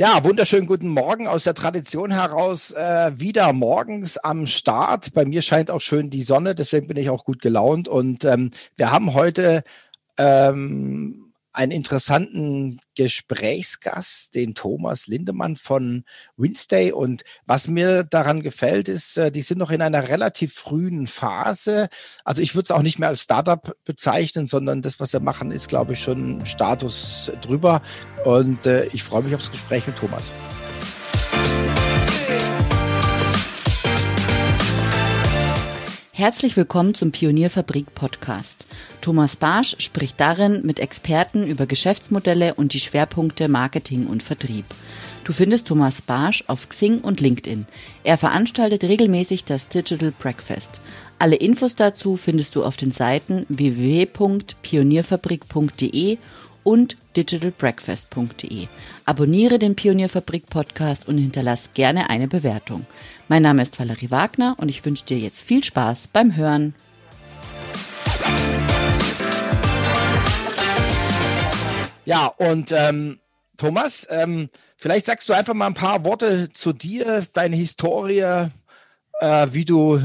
Ja, wunderschönen guten Morgen aus der Tradition heraus. Äh, wieder morgens am Start. Bei mir scheint auch schön die Sonne, deswegen bin ich auch gut gelaunt. Und ähm, wir haben heute ähm, einen interessanten Gesprächsgast, den Thomas Lindemann von Wednesday. Und was mir daran gefällt, ist, äh, die sind noch in einer relativ frühen Phase. Also ich würde es auch nicht mehr als Startup bezeichnen, sondern das, was sie machen, ist, glaube ich, schon Status drüber. Und äh, ich freue mich aufs Gespräch mit Thomas. Herzlich willkommen zum Pionierfabrik Podcast. Thomas Barsch spricht darin mit Experten über Geschäftsmodelle und die Schwerpunkte Marketing und Vertrieb. Du findest Thomas Barsch auf Xing und LinkedIn. Er veranstaltet regelmäßig das Digital Breakfast. Alle Infos dazu findest du auf den Seiten www.pionierfabrik.de und digitalbreakfast.de. Abonniere den Pionierfabrik Podcast und hinterlass gerne eine Bewertung. Mein Name ist Valerie Wagner und ich wünsche dir jetzt viel Spaß beim Hören. Ja, und ähm, Thomas, ähm, vielleicht sagst du einfach mal ein paar Worte zu dir, deine Historie, äh, wie du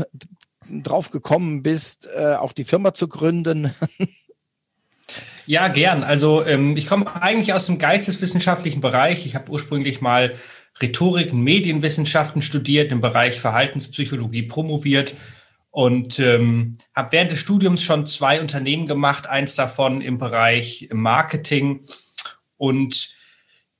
drauf gekommen bist, äh, auch die Firma zu gründen. Ja, gern. Also ähm, ich komme eigentlich aus dem geisteswissenschaftlichen Bereich. Ich habe ursprünglich mal Rhetorik und Medienwissenschaften studiert, im Bereich Verhaltenspsychologie promoviert und ähm, habe während des Studiums schon zwei Unternehmen gemacht, eins davon im Bereich Marketing und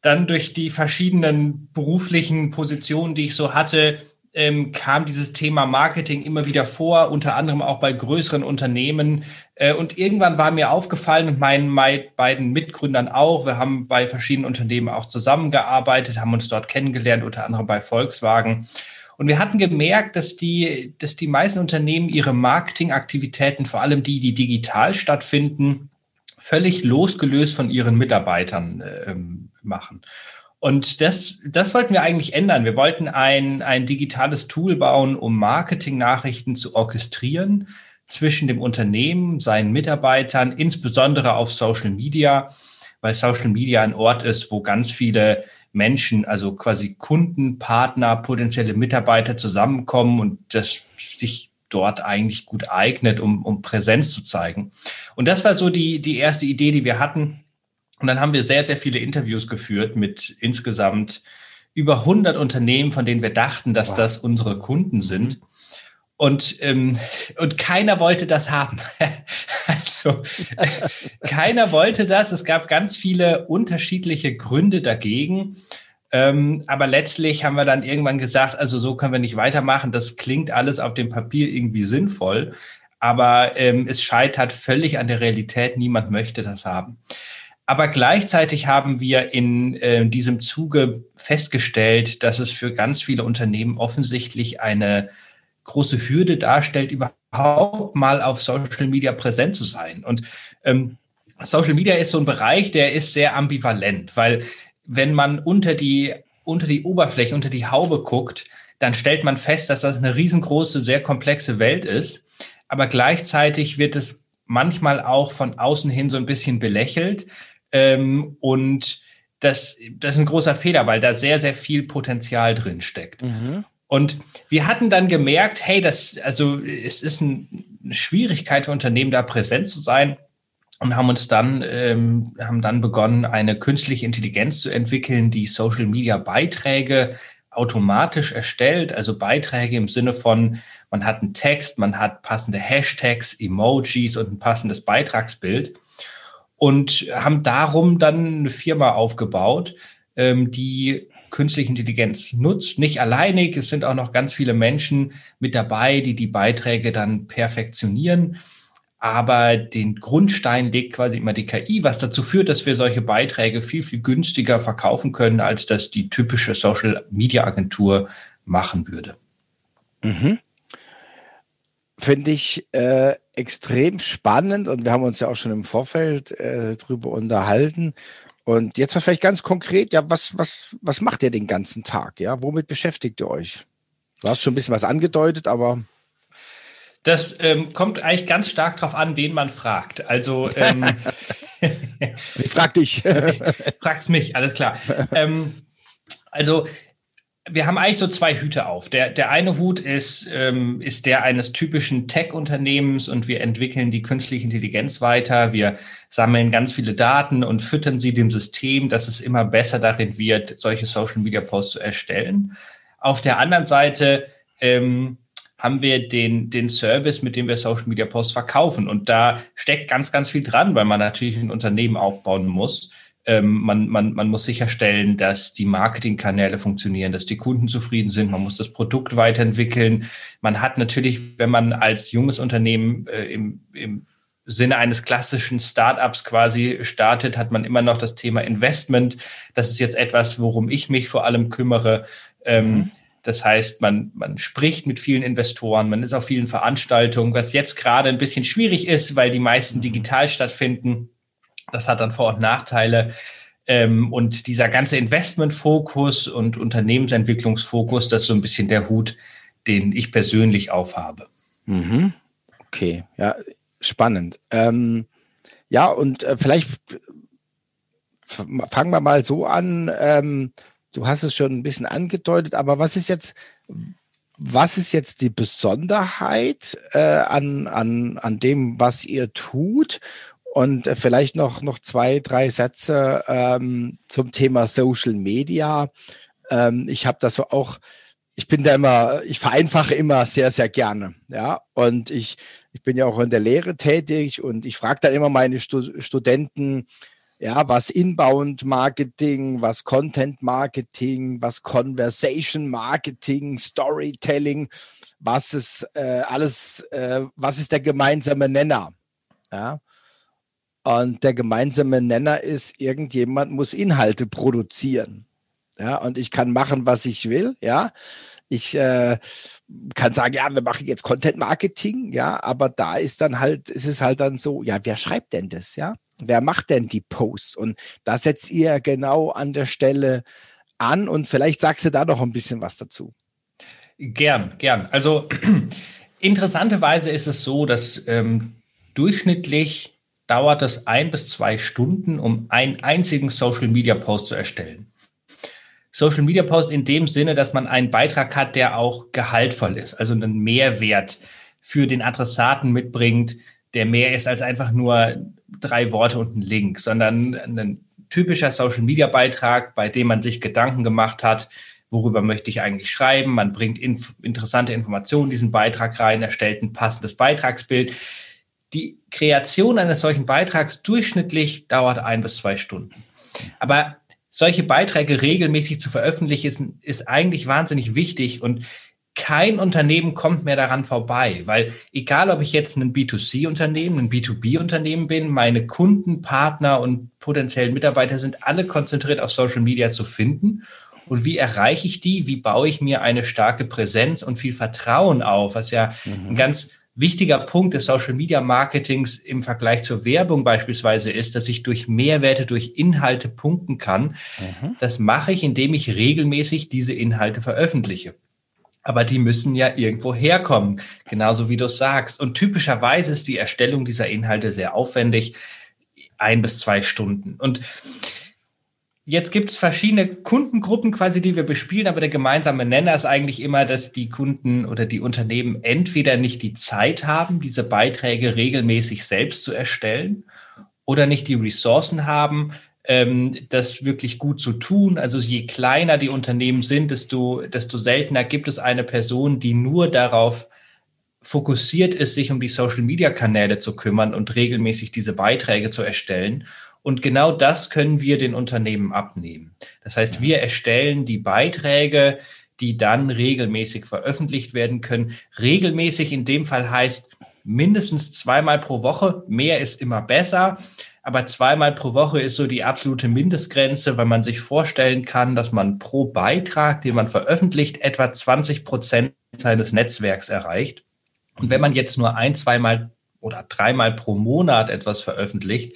dann durch die verschiedenen beruflichen Positionen, die ich so hatte, ähm, kam dieses Thema Marketing immer wieder vor, unter anderem auch bei größeren Unternehmen. Äh, und irgendwann war mir aufgefallen und meinen beiden Mitgründern auch, wir haben bei verschiedenen Unternehmen auch zusammengearbeitet, haben uns dort kennengelernt, unter anderem bei Volkswagen. Und wir hatten gemerkt, dass die, dass die meisten Unternehmen ihre Marketingaktivitäten, vor allem die, die digital stattfinden, völlig losgelöst von ihren Mitarbeitern äh, machen. Und das, das wollten wir eigentlich ändern. Wir wollten ein, ein digitales Tool bauen, um Marketingnachrichten zu orchestrieren zwischen dem Unternehmen, seinen Mitarbeitern, insbesondere auf Social Media, weil Social Media ein Ort ist, wo ganz viele Menschen, also quasi Kunden, Partner, potenzielle Mitarbeiter zusammenkommen und das sich dort eigentlich gut eignet, um, um Präsenz zu zeigen. Und das war so die, die erste Idee, die wir hatten. Und dann haben wir sehr, sehr viele Interviews geführt mit insgesamt über 100 Unternehmen, von denen wir dachten, dass wow. das unsere Kunden sind. Und, ähm, und keiner wollte das haben. also keiner wollte das. Es gab ganz viele unterschiedliche Gründe dagegen. Ähm, aber letztlich haben wir dann irgendwann gesagt, also so können wir nicht weitermachen. Das klingt alles auf dem Papier irgendwie sinnvoll, aber ähm, es scheitert völlig an der Realität. Niemand möchte das haben. Aber gleichzeitig haben wir in äh, diesem Zuge festgestellt, dass es für ganz viele Unternehmen offensichtlich eine große Hürde darstellt, überhaupt mal auf Social Media präsent zu sein. Und ähm, Social Media ist so ein Bereich, der ist sehr ambivalent, weil wenn man unter die, unter die Oberfläche, unter die Haube guckt, dann stellt man fest, dass das eine riesengroße, sehr komplexe Welt ist. Aber gleichzeitig wird es manchmal auch von außen hin so ein bisschen belächelt, ähm, und das, das ist ein großer Fehler, weil da sehr, sehr viel Potenzial drin steckt. Mhm. Und wir hatten dann gemerkt, hey, das, also es ist ein, eine Schwierigkeit für Unternehmen, da präsent zu sein und haben uns dann, ähm, haben dann begonnen, eine künstliche Intelligenz zu entwickeln, die Social Media Beiträge automatisch erstellt, also Beiträge im Sinne von, man hat einen Text, man hat passende Hashtags, Emojis und ein passendes Beitragsbild und haben darum dann eine Firma aufgebaut, ähm, die künstliche Intelligenz nutzt. Nicht alleinig, es sind auch noch ganz viele Menschen mit dabei, die die Beiträge dann perfektionieren. Aber den Grundstein legt quasi immer die KI, was dazu führt, dass wir solche Beiträge viel, viel günstiger verkaufen können, als das die typische Social Media Agentur machen würde. Mhm finde ich äh, extrem spannend und wir haben uns ja auch schon im Vorfeld äh, drüber unterhalten. Und jetzt mal vielleicht ganz konkret, ja, was, was, was macht ihr den ganzen Tag? Ja, womit beschäftigt ihr euch? Du hast schon ein bisschen was angedeutet, aber. Das ähm, kommt eigentlich ganz stark darauf an, wen man fragt. Also ähm, ich frag dich. Fragst mich, alles klar. Ähm, Also wir haben eigentlich so zwei Hüte auf. Der, der eine Hut ist, ähm, ist der eines typischen Tech-Unternehmens und wir entwickeln die künstliche Intelligenz weiter. Wir sammeln ganz viele Daten und füttern sie dem System, dass es immer besser darin wird, solche Social-Media-Posts zu erstellen. Auf der anderen Seite ähm, haben wir den, den Service, mit dem wir Social Media Posts verkaufen. Und da steckt ganz, ganz viel dran, weil man natürlich ein Unternehmen aufbauen muss. Ähm, man, man, man muss sicherstellen, dass die Marketingkanäle funktionieren, dass die Kunden zufrieden sind. Man muss das Produkt weiterentwickeln. Man hat natürlich, wenn man als junges Unternehmen äh, im, im Sinne eines klassischen Startups quasi startet, hat man immer noch das Thema Investment. Das ist jetzt etwas, worum ich mich vor allem kümmere. Ähm, mhm. Das heißt, man, man spricht mit vielen Investoren, man ist auf vielen Veranstaltungen, was jetzt gerade ein bisschen schwierig ist, weil die meisten mhm. digital stattfinden. Das hat dann Vor- und Nachteile. Ähm, und dieser ganze Investmentfokus und Unternehmensentwicklungsfokus, das ist so ein bisschen der Hut, den ich persönlich aufhabe. Mhm. Okay, ja, spannend. Ähm, ja, und äh, vielleicht fangen wir mal so an. Ähm, du hast es schon ein bisschen angedeutet, aber was ist jetzt, was ist jetzt die Besonderheit äh, an, an, an dem, was ihr tut? Und äh, vielleicht noch, noch zwei, drei Sätze ähm, zum Thema Social Media. Ähm, ich habe das so auch, ich bin da immer, ich vereinfache immer sehr, sehr gerne. Ja, und ich, ich bin ja auch in der Lehre tätig und ich frage dann immer meine Stu Studenten, ja, was Inbound Marketing, was Content Marketing, was Conversation Marketing, Storytelling, was ist äh, alles, äh, was ist der gemeinsame Nenner? Ja, und der gemeinsame Nenner ist, irgendjemand muss Inhalte produzieren. Ja, und ich kann machen, was ich will. Ja, ich äh, kann sagen, ja, wir machen jetzt Content Marketing. Ja, aber da ist dann halt, ist es halt dann so, ja, wer schreibt denn das? Ja, wer macht denn die Posts? Und da setzt ihr genau an der Stelle an. Und vielleicht sagst du da noch ein bisschen was dazu. Gern, gern. Also interessanterweise ist es so, dass ähm, durchschnittlich dauert es ein bis zwei Stunden, um einen einzigen Social Media Post zu erstellen. Social Media Post in dem Sinne, dass man einen Beitrag hat, der auch gehaltvoll ist, also einen Mehrwert für den Adressaten mitbringt, der mehr ist als einfach nur drei Worte und ein Link, sondern ein typischer Social Media Beitrag, bei dem man sich Gedanken gemacht hat, worüber möchte ich eigentlich schreiben. Man bringt inf interessante Informationen in diesen Beitrag rein, erstellt ein passendes Beitragsbild die Kreation eines solchen Beitrags durchschnittlich dauert ein bis zwei Stunden. Aber solche Beiträge regelmäßig zu veröffentlichen, ist, ist eigentlich wahnsinnig wichtig und kein Unternehmen kommt mehr daran vorbei, weil egal, ob ich jetzt ein B2C-Unternehmen, ein B2B-Unternehmen bin, meine Kunden, Partner und potenziellen Mitarbeiter sind alle konzentriert auf Social Media zu finden. Und wie erreiche ich die? Wie baue ich mir eine starke Präsenz und viel Vertrauen auf, was ja mhm. ein ganz wichtiger Punkt des Social Media Marketings im Vergleich zur Werbung beispielsweise ist, dass ich durch Mehrwerte, durch Inhalte punkten kann. Mhm. Das mache ich, indem ich regelmäßig diese Inhalte veröffentliche. Aber die müssen ja irgendwo herkommen, genauso wie du sagst. Und typischerweise ist die Erstellung dieser Inhalte sehr aufwendig, ein bis zwei Stunden. Und Jetzt gibt es verschiedene Kundengruppen quasi, die wir bespielen, aber der gemeinsame Nenner ist eigentlich immer, dass die Kunden oder die Unternehmen entweder nicht die Zeit haben, diese Beiträge regelmäßig selbst zu erstellen oder nicht die Ressourcen haben, ähm, das wirklich gut zu tun. Also je kleiner die Unternehmen sind, desto, desto seltener gibt es eine Person, die nur darauf fokussiert ist, sich um die Social-Media-Kanäle zu kümmern und regelmäßig diese Beiträge zu erstellen. Und genau das können wir den Unternehmen abnehmen. Das heißt, wir erstellen die Beiträge, die dann regelmäßig veröffentlicht werden können. Regelmäßig in dem Fall heißt mindestens zweimal pro Woche. Mehr ist immer besser. Aber zweimal pro Woche ist so die absolute Mindestgrenze, weil man sich vorstellen kann, dass man pro Beitrag, den man veröffentlicht, etwa 20 Prozent seines Netzwerks erreicht. Und wenn man jetzt nur ein, zweimal oder dreimal pro Monat etwas veröffentlicht,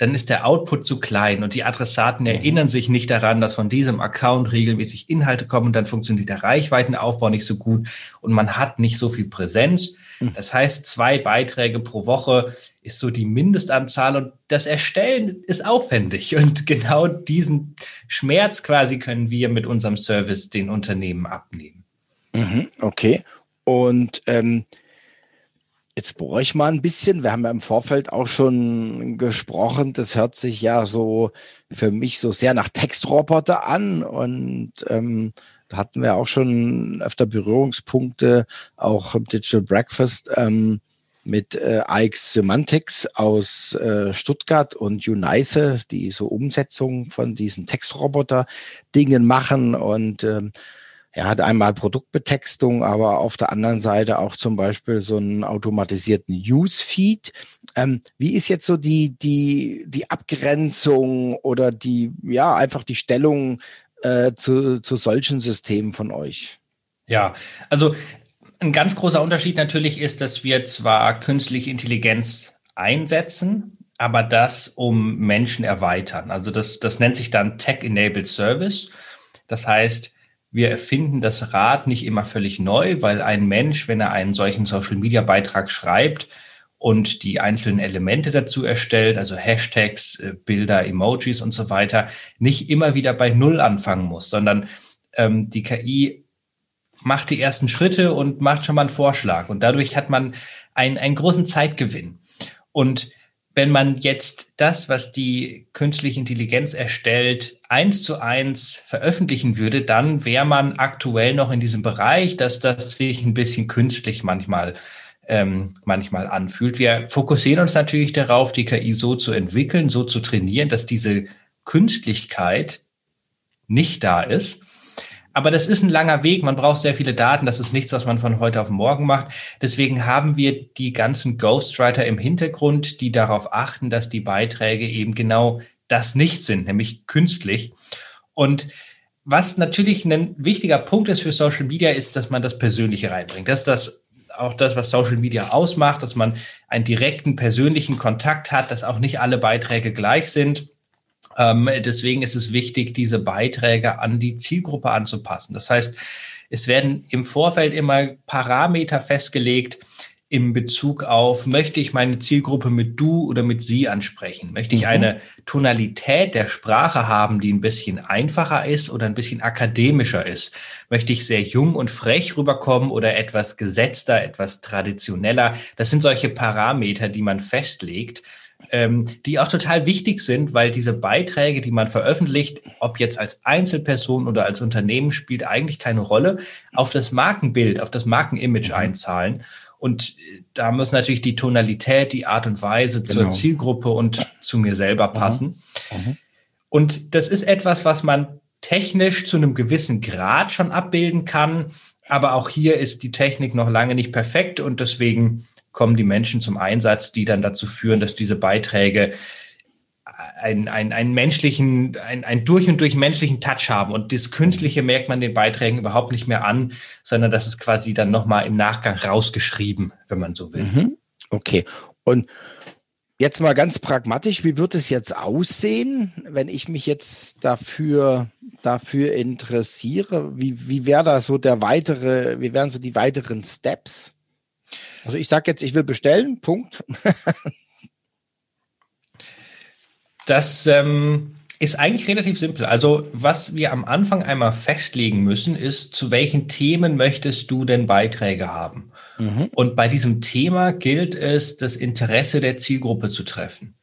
dann ist der Output zu klein und die Adressaten mhm. erinnern sich nicht daran, dass von diesem Account regelmäßig Inhalte kommen, dann funktioniert der Reichweitenaufbau nicht so gut und man hat nicht so viel Präsenz. Mhm. Das heißt, zwei Beiträge pro Woche ist so die Mindestanzahl und das Erstellen ist aufwendig. Und genau diesen Schmerz quasi können wir mit unserem Service den Unternehmen abnehmen. Mhm, okay. Und ähm, jetzt bohre ich mal ein bisschen. Wir haben ja im Vorfeld auch schon gesprochen. Das hört sich ja so für mich so sehr nach Textroboter an. Und ähm, da hatten wir auch schon öfter Berührungspunkte, auch im Digital Breakfast. Ähm, mit äh, AX Semantics aus äh, Stuttgart und Unice, die so Umsetzung von diesen Textroboter-Dingen machen und ähm, er hat einmal Produktbetextung, aber auf der anderen Seite auch zum Beispiel so einen automatisierten Newsfeed. Ähm, wie ist jetzt so die, die, die Abgrenzung oder die, ja, einfach die Stellung äh, zu, zu solchen Systemen von euch? Ja, also ein ganz großer Unterschied natürlich ist, dass wir zwar künstliche Intelligenz einsetzen, aber das um Menschen erweitern. Also das, das nennt sich dann Tech-Enabled Service. Das heißt, wir erfinden das Rad nicht immer völlig neu, weil ein Mensch, wenn er einen solchen Social-Media-Beitrag schreibt und die einzelnen Elemente dazu erstellt, also Hashtags, äh, Bilder, Emojis und so weiter, nicht immer wieder bei Null anfangen muss, sondern ähm, die KI macht die ersten Schritte und macht schon mal einen Vorschlag. Und dadurch hat man einen, einen großen Zeitgewinn. Und wenn man jetzt das, was die künstliche Intelligenz erstellt, eins zu eins veröffentlichen würde, dann wäre man aktuell noch in diesem Bereich, dass das sich ein bisschen künstlich manchmal ähm, manchmal anfühlt. Wir fokussieren uns natürlich darauf, die KI so zu entwickeln, so zu trainieren, dass diese Künstlichkeit nicht da ist aber das ist ein langer Weg. Man braucht sehr viele Daten. Das ist nichts, was man von heute auf morgen macht. Deswegen haben wir die ganzen Ghostwriter im Hintergrund, die darauf achten, dass die Beiträge eben genau das nicht sind, nämlich künstlich. Und was natürlich ein wichtiger Punkt ist für Social Media, ist, dass man das Persönliche reinbringt. Das ist das auch das, was Social Media ausmacht, dass man einen direkten persönlichen Kontakt hat, dass auch nicht alle Beiträge gleich sind. Ähm, deswegen ist es wichtig, diese Beiträge an die Zielgruppe anzupassen. Das heißt, es werden im Vorfeld immer Parameter festgelegt in Bezug auf, möchte ich meine Zielgruppe mit du oder mit sie ansprechen? Möchte ich mhm. eine Tonalität der Sprache haben, die ein bisschen einfacher ist oder ein bisschen akademischer ist? Möchte ich sehr jung und frech rüberkommen oder etwas gesetzter, etwas traditioneller? Das sind solche Parameter, die man festlegt ähm, die auch total wichtig sind, weil diese Beiträge, die man veröffentlicht, ob jetzt als Einzelperson oder als Unternehmen, spielt eigentlich keine Rolle, auf das Markenbild, auf das Markenimage mhm. einzahlen. Und äh, da muss natürlich die Tonalität, die Art und Weise genau. zur Zielgruppe und zu mir selber mhm. passen. Mhm. Und das ist etwas, was man technisch zu einem gewissen Grad schon abbilden kann. Aber auch hier ist die Technik noch lange nicht perfekt und deswegen kommen die Menschen zum Einsatz, die dann dazu führen, dass diese Beiträge einen, einen, einen menschlichen, einen, einen durch und durch menschlichen Touch haben. Und das Künstliche merkt man den Beiträgen überhaupt nicht mehr an, sondern das ist quasi dann nochmal im Nachgang rausgeschrieben, wenn man so will. Mhm. Okay. Und jetzt mal ganz pragmatisch, wie wird es jetzt aussehen, wenn ich mich jetzt dafür, dafür interessiere? Wie, wie wäre da so der weitere, wie wären so die weiteren Steps? Also ich sage jetzt, ich will bestellen, Punkt. das ähm, ist eigentlich relativ simpel. Also was wir am Anfang einmal festlegen müssen, ist, zu welchen Themen möchtest du denn Beiträge haben? Mhm. Und bei diesem Thema gilt es, das Interesse der Zielgruppe zu treffen.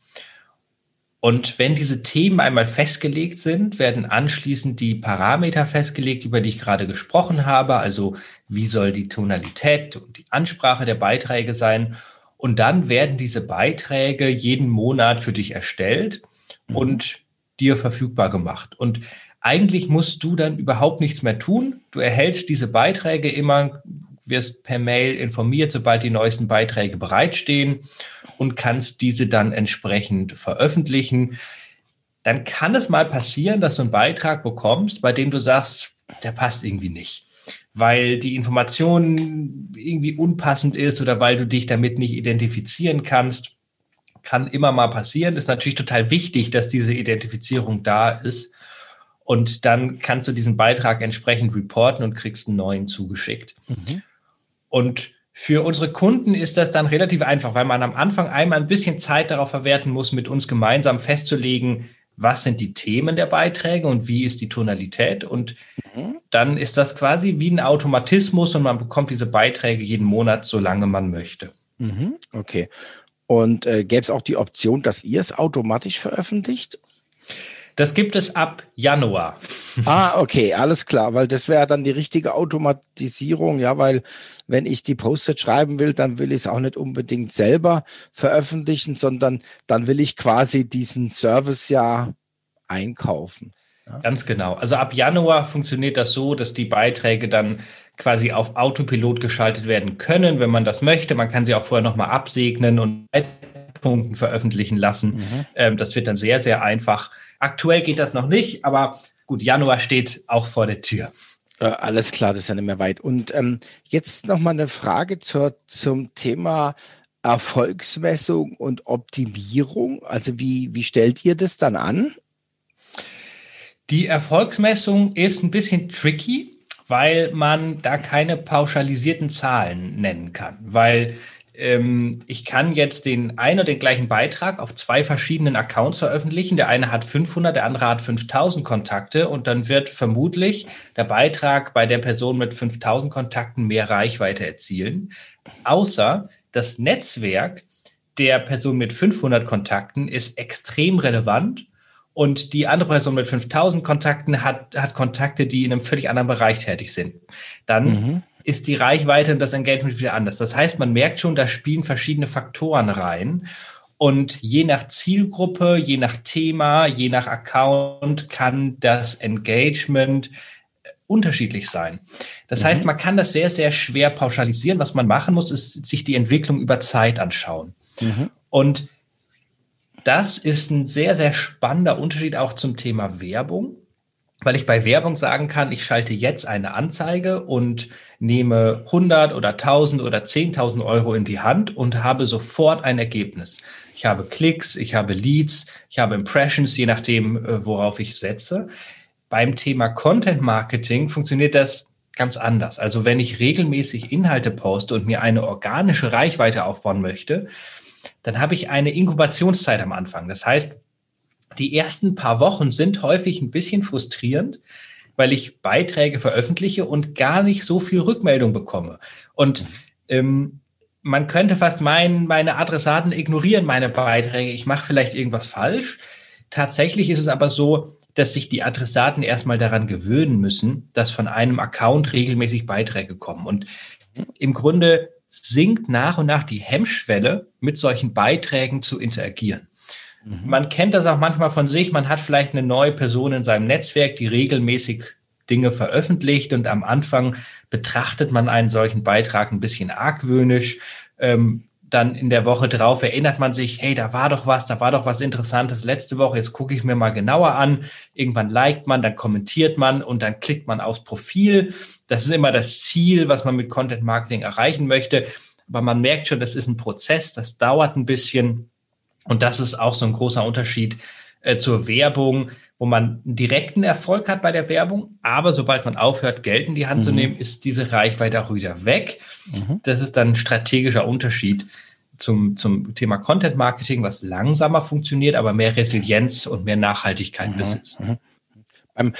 Und wenn diese Themen einmal festgelegt sind, werden anschließend die Parameter festgelegt, über die ich gerade gesprochen habe. Also wie soll die Tonalität und die Ansprache der Beiträge sein? Und dann werden diese Beiträge jeden Monat für dich erstellt mhm. und dir verfügbar gemacht. Und eigentlich musst du dann überhaupt nichts mehr tun. Du erhältst diese Beiträge immer, wirst per Mail informiert, sobald die neuesten Beiträge bereitstehen und kannst diese dann entsprechend veröffentlichen. Dann kann es mal passieren, dass du einen Beitrag bekommst, bei dem du sagst, der passt irgendwie nicht, weil die Information irgendwie unpassend ist oder weil du dich damit nicht identifizieren kannst. Kann immer mal passieren. Das ist natürlich total wichtig, dass diese Identifizierung da ist. Und dann kannst du diesen Beitrag entsprechend reporten und kriegst einen neuen zugeschickt. Mhm. Und Für unsere Kunden ist das dann relativ einfach, weil man am Anfang einmal ein bisschen Zeit darauf verwerten muss, mit uns gemeinsam festzulegen, was sind die Themen der Beiträge und wie ist die Tonalität. Und mhm. dann ist das quasi wie ein Automatismus und man bekommt diese Beiträge jeden Monat, solange man möchte. Mhm. Okay. Und äh, gäbe es auch die Option, dass ihr es automatisch veröffentlicht? Das gibt es ab Januar. Ah, okay, alles klar, weil das wäre dann die richtige Automatisierung, ja, weil wenn ich die Post schreiben will, dann will ich es auch nicht unbedingt selber veröffentlichen, sondern dann will ich quasi diesen Service ja einkaufen. Ja. Ganz genau. Also ab Januar funktioniert das so, dass die Beiträge dann quasi auf Autopilot geschaltet werden können, wenn man das möchte. Man kann sie auch vorher nochmal absegnen und Punkten veröffentlichen lassen. Mhm. Ähm, das wird dann sehr, sehr einfach. Aktuell geht das noch nicht, aber gut, Januar steht auch vor der Tür. Äh, alles klar, das ist ja nicht mehr weit. Und ähm, jetzt noch mal eine Frage zur, zum Thema Erfolgsmessung und Optimierung. Also wie, wie stellt ihr das dann an? Die Erfolgsmessung ist ein bisschen tricky, weil man da keine pauschalisierten Zahlen nennen kann, weil ähm, ich kann jetzt den einen oder den gleichen Beitrag auf zwei verschiedenen Accounts veröffentlichen. Der eine hat 500, der andere hat 5000 Kontakte und dann wird vermutlich der Beitrag bei der Person mit 5000 Kontakten mehr Reichweite erzielen. Außer das Netzwerk der Person mit 500 Kontakten ist extrem relevant und die andere Person mit 5000 Kontakten hat, hat Kontakte, die in einem völlig anderen Bereich tätig sind. Dann mhm ist die Reichweite und das Engagement wieder anders. Das heißt, man merkt schon, da spielen verschiedene Faktoren rein. Und je nach Zielgruppe, je nach Thema, je nach Account kann das Engagement äh, unterschiedlich sein. Das mhm. heißt, man kann das sehr, sehr schwer pauschalisieren. Was man machen muss, ist sich die Entwicklung über Zeit anschauen. Mhm. Und das ist ein sehr, sehr spannender Unterschied auch zum Thema Werbung weil ich bei Werbung sagen kann, ich schalte jetzt eine Anzeige und nehme 100 oder 1000 oder 10.000 Euro in die Hand und habe sofort ein Ergebnis. Ich habe Klicks, ich habe Leads, ich habe Impressions, je nachdem, äh, worauf ich setze. Beim Thema Content Marketing funktioniert das ganz anders. Also wenn ich regelmäßig Inhalte poste und mir eine organische Reichweite aufbauen möchte, dann habe ich eine Inkubationszeit am Anfang. Das heißt, die ersten paar Wochen sind häufig ein bisschen frustrierend, weil ich Beiträge veröffentliche und gar nicht so viel Rückmeldung bekomme. Und ähm, man könnte fast meinen, meine Adressaten ignorieren meine Beiträge. Ich mache vielleicht irgendwas falsch. Tatsächlich ist es aber so, dass sich die Adressaten erstmal daran gewöhnen müssen, dass von einem Account regelmäßig Beiträge kommen. Und im Grunde sinkt nach und nach die Hemmschwelle, mit solchen Beiträgen zu interagieren. Mhm. Man kennt das auch manchmal von sich. Man hat vielleicht eine neue Person in seinem Netzwerk, die regelmäßig Dinge veröffentlicht und am Anfang betrachtet man einen solchen Beitrag ein bisschen argwöhnisch. Ähm, dann in der Woche drauf erinnert man sich, hey, da war doch was, da war doch was Interessantes letzte Woche, jetzt gucke ich mir mal genauer an. Irgendwann liked man, dann kommentiert man und dann klickt man aufs Profil. Das ist immer das Ziel, was man mit Content Marketing erreichen möchte. Aber man merkt schon, das ist ein Prozess, das dauert ein bisschen. Und das ist auch so ein großer Unterschied äh, zur Werbung, wo man direkten Erfolg hat bei der Werbung, aber sobald man aufhört, Geld in die Hand mhm. zu nehmen, ist diese Reichweite auch wieder weg. Mhm. Das ist dann ein strategischer Unterschied zum, zum Thema Content Marketing, was langsamer funktioniert, aber mehr Resilienz und mehr Nachhaltigkeit mhm. besitzt. Beim,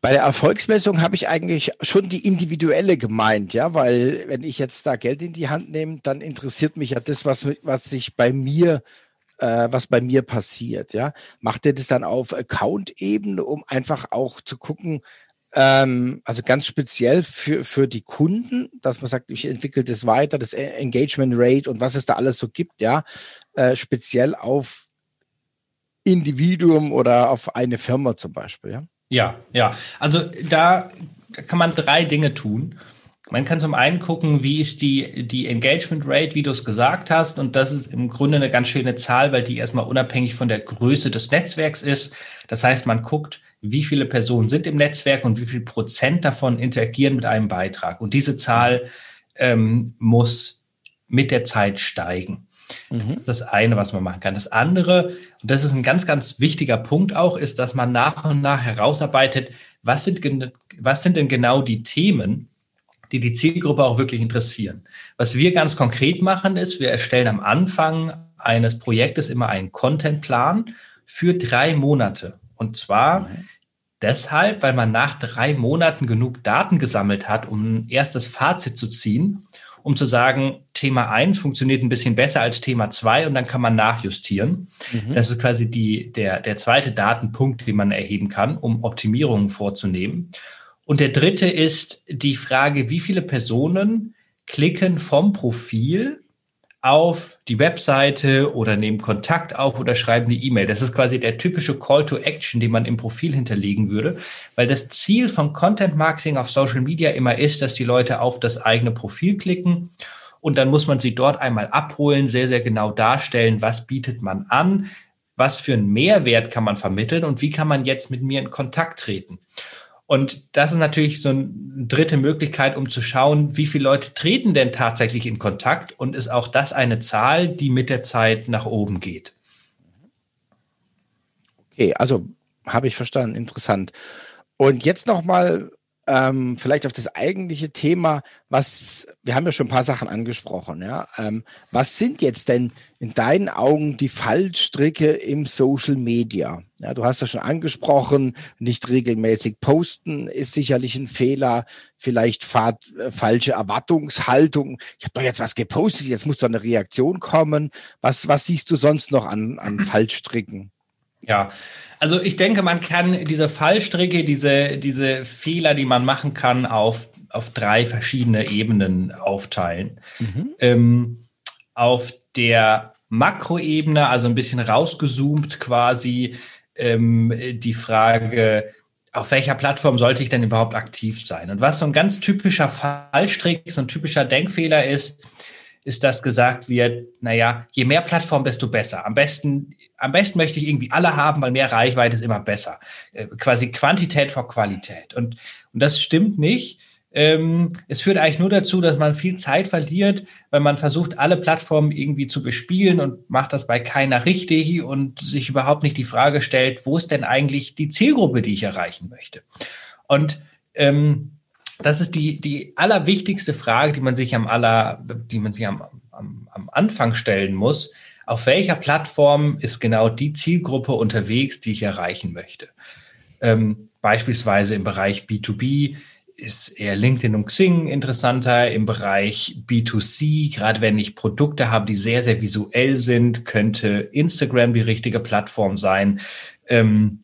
bei der Erfolgsmessung habe ich eigentlich schon die individuelle gemeint, ja, weil wenn ich jetzt da Geld in die Hand nehme, dann interessiert mich ja das, was, was sich bei mir äh, was bei mir passiert. Ja, macht ihr das dann auf Account-Ebene, um einfach auch zu gucken, ähm, also ganz speziell für, für die Kunden, dass man sagt, ich entwickle das weiter, das Engagement Rate und was es da alles so gibt, ja, äh, speziell auf Individuum oder auf eine Firma zum Beispiel, ja? Ja, ja. Also da kann man drei Dinge tun. Man kann zum einen gucken, wie ist die, die Engagement Rate, wie du es gesagt hast. Und das ist im Grunde eine ganz schöne Zahl, weil die erstmal unabhängig von der Größe des Netzwerks ist. Das heißt, man guckt, wie viele Personen sind im Netzwerk und wie viel Prozent davon interagieren mit einem Beitrag. Und diese Zahl ähm, muss mit der Zeit steigen. Mhm. Das ist das eine, was man machen kann. Das andere, und das ist ein ganz, ganz wichtiger Punkt auch, ist, dass man nach und nach herausarbeitet, was sind, was sind denn genau die Themen, die die Zielgruppe auch wirklich interessieren. Was wir ganz konkret machen, ist, wir erstellen am Anfang eines Projektes immer einen Contentplan für drei Monate. Und zwar mhm. deshalb, weil man nach drei Monaten genug Daten gesammelt hat, um ein erstes Fazit zu ziehen, um zu sagen, Thema eins funktioniert ein bisschen besser als Thema zwei und dann kann man nachjustieren. Mhm. Das ist quasi die, der, der zweite Datenpunkt, den man erheben kann, um Optimierungen vorzunehmen. Und der dritte ist die Frage, wie viele Personen klicken vom Profil auf die Webseite oder nehmen Kontakt auf oder schreiben die E-Mail. Das ist quasi der typische Call to Action, den man im Profil hinterlegen würde, weil das Ziel von Content Marketing auf Social Media immer ist, dass die Leute auf das eigene Profil klicken und dann muss man sie dort einmal abholen, sehr, sehr genau darstellen, was bietet man an, was für einen Mehrwert kann man vermitteln und wie kann man jetzt mit mir in Kontakt treten. Und das ist natürlich so eine dritte Möglichkeit, um zu schauen, wie viele Leute treten denn tatsächlich in Kontakt und ist auch das eine Zahl, die mit der Zeit nach oben geht. Okay, also habe ich verstanden, interessant. Und jetzt noch mal ähm, vielleicht auf das eigentliche Thema, was, wir haben ja schon ein paar Sachen angesprochen, ja. Ähm, was sind jetzt denn in deinen Augen die Fallstricke im Social Media? Ja, du hast ja schon angesprochen, nicht regelmäßig posten ist sicherlich ein Fehler, vielleicht fahrt, äh, falsche Erwartungshaltung. Ich habe doch jetzt was gepostet, jetzt muss doch eine Reaktion kommen. Was, was siehst du sonst noch an, an Fallstricken? Ja, also ich denke, man kann diese Fallstricke, diese, diese Fehler, die man machen kann, auf, auf drei verschiedene Ebenen aufteilen. Mhm. Ähm, auf der Makroebene, also ein bisschen rausgezoomt quasi, ähm, die Frage, auf welcher Plattform sollte ich denn überhaupt aktiv sein? Und was so ein ganz typischer Fallstrick, so ein typischer Denkfehler ist, ist, dass gesagt wird, naja, je mehr Plattform, desto besser. Am besten, am besten möchte ich irgendwie alle haben, weil mehr Reichweite ist immer besser. Äh, quasi Quantität vor Qualität. Und, und das stimmt nicht. Ähm, es führt eigentlich nur dazu, dass man viel Zeit verliert, weil man versucht, alle Plattformen irgendwie zu bespielen und macht das bei keiner richtig und sich überhaupt nicht die Frage stellt, wo ist denn eigentlich die Zielgruppe, die ich erreichen möchte? Und ähm, das ist die, die allerwichtigste Frage, die man sich am aller, die man sich am, am, am Anfang stellen muss. Auf welcher Plattform ist genau die Zielgruppe unterwegs, die ich erreichen möchte? Ähm, beispielsweise im Bereich B2B ist eher LinkedIn und Xing interessanter. Im Bereich B2C, gerade wenn ich Produkte habe, die sehr, sehr visuell sind, könnte Instagram die richtige Plattform sein. Ähm,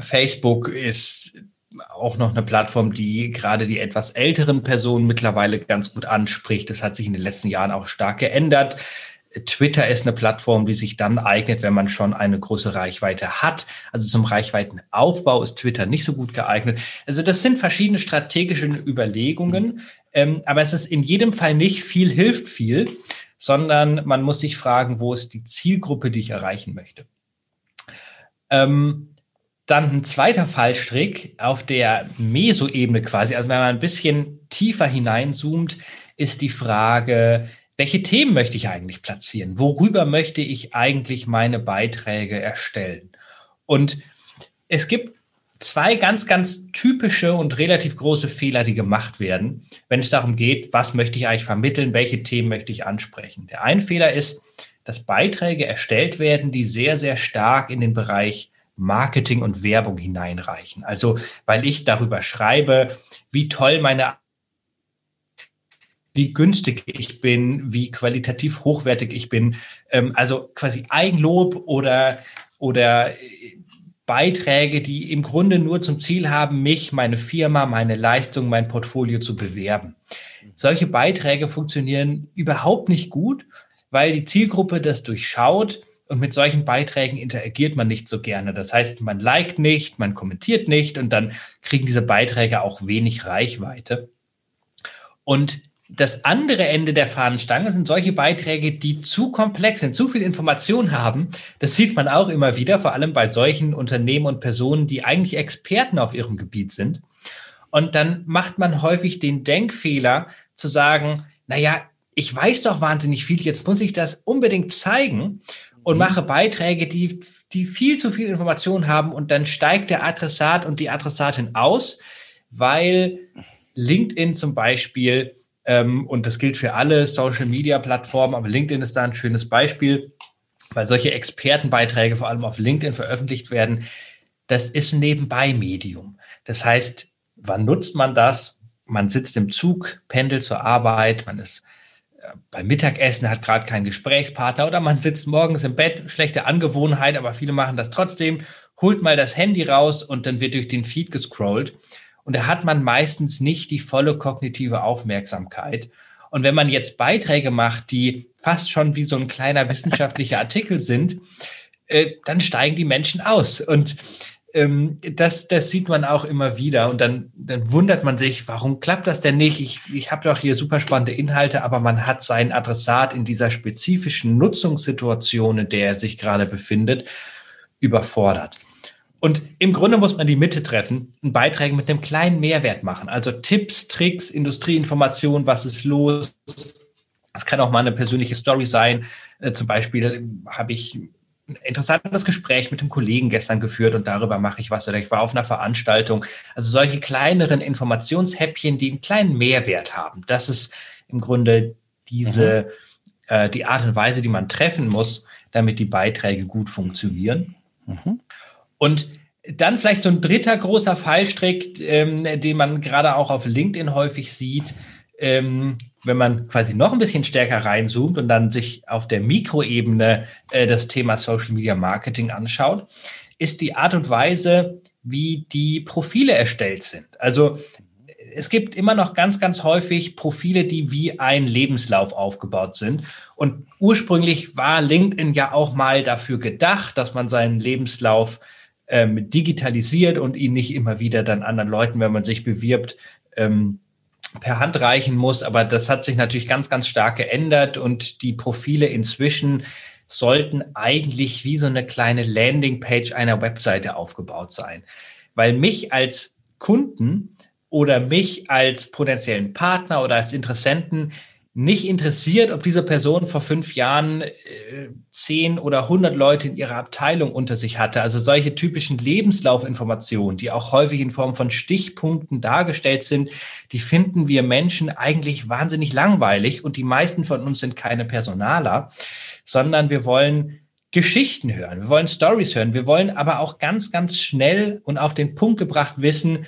Facebook ist auch noch eine Plattform, die gerade die etwas älteren Personen mittlerweile ganz gut anspricht. Das hat sich in den letzten Jahren auch stark geändert. Twitter ist eine Plattform, die sich dann eignet, wenn man schon eine große Reichweite hat. Also zum Reichweitenaufbau ist Twitter nicht so gut geeignet. Also das sind verschiedene strategische Überlegungen, ähm, aber es ist in jedem Fall nicht viel hilft viel, sondern man muss sich fragen, wo ist die Zielgruppe, die ich erreichen möchte. Ähm, dann ein zweiter Fallstrick auf der Meso-Ebene quasi, also wenn man ein bisschen tiefer hineinzoomt, ist die Frage, welche Themen möchte ich eigentlich platzieren? Worüber möchte ich eigentlich meine Beiträge erstellen? Und es gibt zwei ganz, ganz typische und relativ große Fehler, die gemacht werden, wenn es darum geht, was möchte ich eigentlich vermitteln, welche Themen möchte ich ansprechen. Der eine Fehler ist, dass Beiträge erstellt werden, die sehr, sehr stark in den Bereich Marketing und Werbung hineinreichen. Also, weil ich darüber schreibe, wie toll meine wie günstig ich bin, wie qualitativ hochwertig ich bin. Ähm, also quasi Eigenlob oder, oder äh, Beiträge, die im Grunde nur zum Ziel haben, mich, meine Firma, meine Leistung, mein Portfolio zu bewerben. Solche Beiträge funktionieren überhaupt nicht gut, weil die Zielgruppe das durchschaut und mit solchen Beiträgen interagiert man nicht so gerne. Das heißt, man liked nicht, man kommentiert nicht und dann kriegen diese Beiträge auch wenig Reichweite. Und das andere Ende der Fahnenstange sind solche Beiträge, die zu komplex sind, zu viel Information haben. Das sieht man auch immer wieder, vor allem bei solchen Unternehmen und Personen, die eigentlich Experten auf ihrem Gebiet sind. Und dann macht man häufig den Denkfehler zu sagen, naja, ich weiß doch wahnsinnig viel, jetzt muss ich das unbedingt zeigen und mhm. mache Beiträge, die, die viel zu viel Information haben und dann steigt der Adressat und die Adressatin aus, weil LinkedIn zum Beispiel, ähm, und das gilt für alle Social-Media-Plattformen, aber LinkedIn ist da ein schönes Beispiel, weil solche Expertenbeiträge vor allem auf LinkedIn veröffentlicht werden. Das ist ein Nebenbei-Medium. Das heißt, wann nutzt man das? Man sitzt im Zug, pendelt zur Arbeit, man ist beim Mittagessen, hat gerade keinen Gesprächspartner oder man sitzt morgens im Bett, schlechte Angewohnheit, aber viele machen das trotzdem, holt mal das Handy raus und dann wird durch den Feed gescrollt. Und da hat man meistens nicht die volle kognitive Aufmerksamkeit. Und wenn man jetzt Beiträge macht, die fast schon wie so ein kleiner wissenschaftlicher Artikel sind, äh, dann steigen die Menschen aus. Und ähm, das, das sieht man auch immer wieder. Und dann, dann wundert man sich, warum klappt das denn nicht? Ich, ich habe doch hier super spannende Inhalte, aber man hat seinen Adressat in dieser spezifischen Nutzungssituation, in der er sich gerade befindet, überfordert. Und im Grunde muss man die Mitte treffen, einen Beitrag mit einem kleinen Mehrwert machen. Also Tipps, Tricks, Industrieinformationen, was ist los. Das kann auch mal eine persönliche Story sein. Äh, zum Beispiel habe ich interessantes Gespräch mit einem Kollegen gestern geführt und darüber mache ich was oder ich war auf einer Veranstaltung. Also solche kleineren Informationshäppchen, die einen kleinen Mehrwert haben. Das ist im Grunde diese, mhm. äh, die Art und Weise, die man treffen muss, damit die Beiträge gut funktionieren. Mhm. Und dann vielleicht so ein dritter großer Fallstrick, ähm, den man gerade auch auf LinkedIn häufig sieht, ähm, wenn man quasi noch ein bisschen stärker reinzoomt und dann sich auf der Mikroebene äh, das Thema Social Media Marketing anschaut, ist die Art und Weise, wie die Profile erstellt sind. Also es gibt immer noch ganz, ganz häufig Profile, die wie ein Lebenslauf aufgebaut sind. Und ursprünglich war LinkedIn ja auch mal dafür gedacht, dass man seinen Lebenslauf ähm, digitalisiert und ihn nicht immer wieder dann anderen Leuten, wenn man sich bewirbt, ähm, per Hand reichen muss. Aber das hat sich natürlich ganz, ganz stark geändert und die Profile inzwischen sollten eigentlich wie so eine kleine Landingpage einer Webseite aufgebaut sein. Weil mich als Kunden oder mich als potenziellen Partner oder als Interessenten nicht interessiert, ob diese Person vor fünf Jahren äh, zehn oder hundert Leute in ihrer Abteilung unter sich hatte. Also solche typischen Lebenslaufinformationen, die auch häufig in Form von Stichpunkten dargestellt sind, die finden wir Menschen eigentlich wahnsinnig langweilig und die meisten von uns sind keine Personaler, sondern wir wollen Geschichten hören, wir wollen Stories hören, wir wollen aber auch ganz, ganz schnell und auf den Punkt gebracht wissen,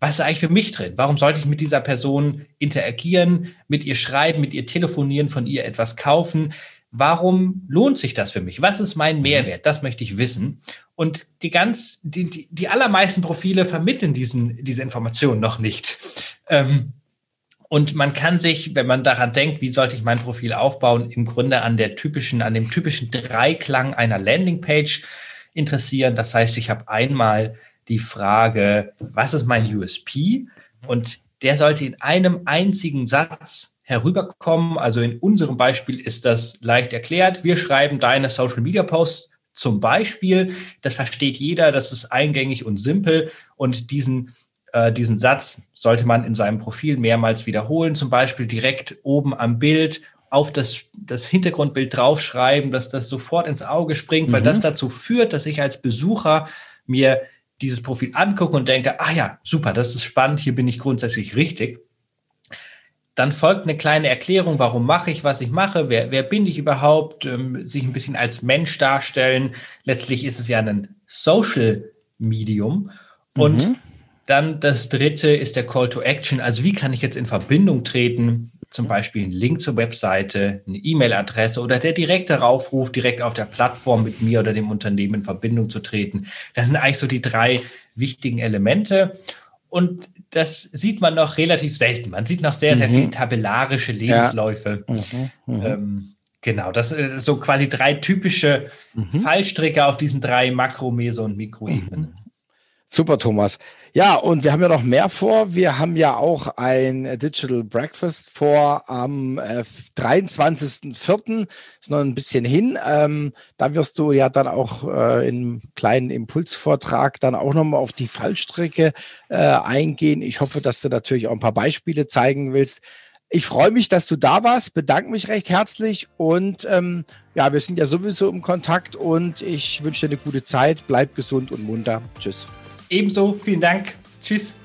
was ist eigentlich für mich drin? Warum sollte ich mit dieser Person interagieren, mit ihr schreiben, mit ihr telefonieren, von ihr etwas kaufen? Warum lohnt sich das für mich? Was ist mein mhm. Mehrwert? Das möchte ich wissen. Und die ganz, die, die, die allermeisten Profile vermitteln diesen, diese Informationen noch nicht. Ähm, und man kann sich, wenn man daran denkt, wie sollte ich mein Profil aufbauen, im Grunde an der typischen, an dem typischen Dreiklang einer Landingpage interessieren. Das heißt, ich habe einmal die Frage, was ist mein USP? Und der sollte in einem einzigen Satz herüberkommen. Also in unserem Beispiel ist das leicht erklärt. Wir schreiben deine Social Media Posts zum Beispiel. Das versteht jeder. Das ist eingängig und simpel. Und diesen äh, diesen Satz sollte man in seinem Profil mehrmals wiederholen, zum Beispiel direkt oben am Bild auf das, das Hintergrundbild draufschreiben, dass das sofort ins Auge springt, mhm. weil das dazu führt, dass ich als Besucher mir dieses Profil angucke und denke, ah ja, super, das ist spannend, hier bin ich grundsätzlich richtig. Dann folgt eine kleine Erklärung, warum mache ich, was ich mache, wer, wer bin ich überhaupt, ähm, sich ein bisschen als Mensch darstellen. Letztlich ist es ja ein Social Medium. Und mhm. dann das dritte ist der Call to Action. Also wie kann ich jetzt in Verbindung treten zum Beispiel einen Link zur Webseite, eine E-Mail-Adresse oder der direkte Aufruf, direkt auf der Plattform mit mir oder dem Unternehmen in Verbindung zu treten. Das sind eigentlich so die drei wichtigen Elemente. Und das sieht man noch relativ selten. Man sieht noch sehr, sehr mhm. viel tabellarische Lebensläufe. Ja. Mhm. Mhm. Ähm, genau, das sind so quasi drei typische mhm. Fallstricke auf diesen drei Makro-, Meso- und Mikroebenen. Super, Thomas. Ja, und wir haben ja noch mehr vor. Wir haben ja auch ein Digital Breakfast vor am äh, 23.04. Ist noch ein bisschen hin. Ähm, da wirst du ja dann auch äh, in kleinen Impulsvortrag dann auch nochmal auf die Fallstrecke äh, eingehen. Ich hoffe, dass du natürlich auch ein paar Beispiele zeigen willst. Ich freue mich, dass du da warst, bedanke mich recht herzlich und ähm, ja, wir sind ja sowieso im Kontakt und ich wünsche dir eine gute Zeit. Bleib gesund und munter. Tschüss. Ebenso, vielen Dank. Tschüss.